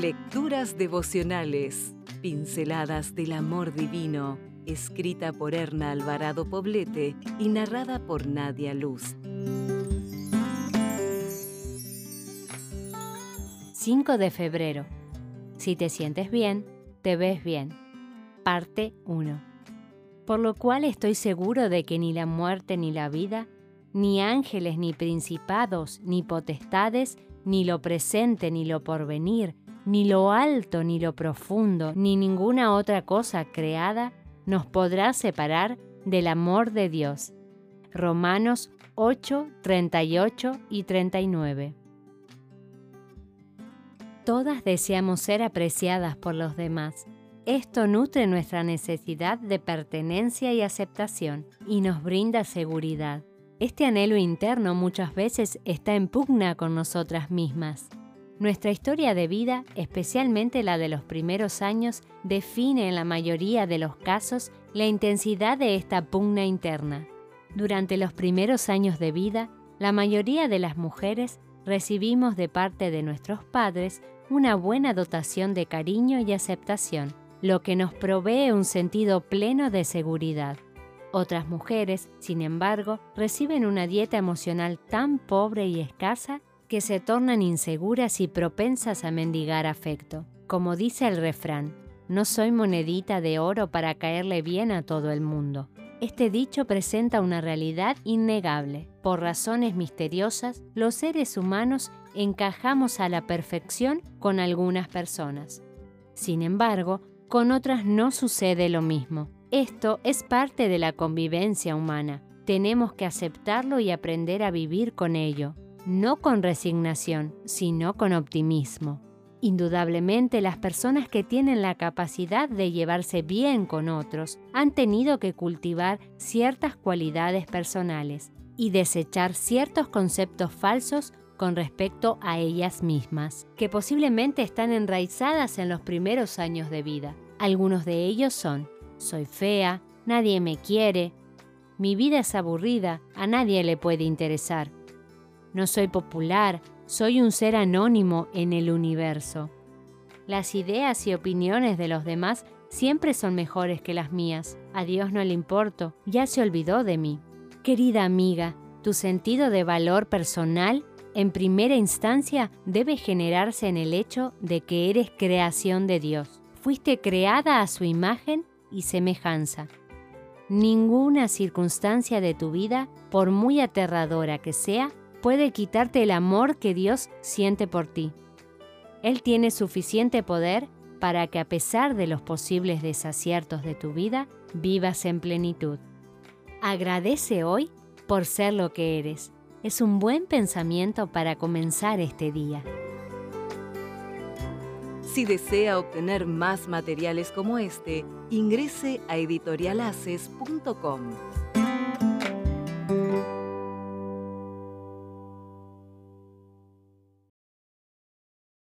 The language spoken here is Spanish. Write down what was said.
Lecturas devocionales, pinceladas del amor divino, escrita por Erna Alvarado Poblete y narrada por Nadia Luz. 5 de febrero. Si te sientes bien, te ves bien. Parte 1. Por lo cual estoy seguro de que ni la muerte ni la vida, ni ángeles ni principados, ni potestades, ni lo presente ni lo porvenir, ni lo alto ni lo profundo, ni ninguna otra cosa creada nos podrá separar del amor de Dios. Romanos 8, 38 y 39. Todas deseamos ser apreciadas por los demás. Esto nutre nuestra necesidad de pertenencia y aceptación y nos brinda seguridad. Este anhelo interno muchas veces está en pugna con nosotras mismas. Nuestra historia de vida, especialmente la de los primeros años, define en la mayoría de los casos la intensidad de esta pugna interna. Durante los primeros años de vida, la mayoría de las mujeres recibimos de parte de nuestros padres una buena dotación de cariño y aceptación, lo que nos provee un sentido pleno de seguridad. Otras mujeres, sin embargo, reciben una dieta emocional tan pobre y escasa que se tornan inseguras y propensas a mendigar afecto. Como dice el refrán, no soy monedita de oro para caerle bien a todo el mundo. Este dicho presenta una realidad innegable. Por razones misteriosas, los seres humanos encajamos a la perfección con algunas personas. Sin embargo, con otras no sucede lo mismo. Esto es parte de la convivencia humana. Tenemos que aceptarlo y aprender a vivir con ello no con resignación, sino con optimismo. Indudablemente las personas que tienen la capacidad de llevarse bien con otros han tenido que cultivar ciertas cualidades personales y desechar ciertos conceptos falsos con respecto a ellas mismas, que posiblemente están enraizadas en los primeros años de vida. Algunos de ellos son, soy fea, nadie me quiere, mi vida es aburrida, a nadie le puede interesar, no soy popular, soy un ser anónimo en el universo. Las ideas y opiniones de los demás siempre son mejores que las mías. A Dios no le importo, ya se olvidó de mí. Querida amiga, tu sentido de valor personal en primera instancia debe generarse en el hecho de que eres creación de Dios. Fuiste creada a su imagen y semejanza. Ninguna circunstancia de tu vida, por muy aterradora que sea, puede quitarte el amor que Dios siente por ti. Él tiene suficiente poder para que a pesar de los posibles desaciertos de tu vida, vivas en plenitud. Agradece hoy por ser lo que eres. Es un buen pensamiento para comenzar este día. Si desea obtener más materiales como este, ingrese a editorialaces.com.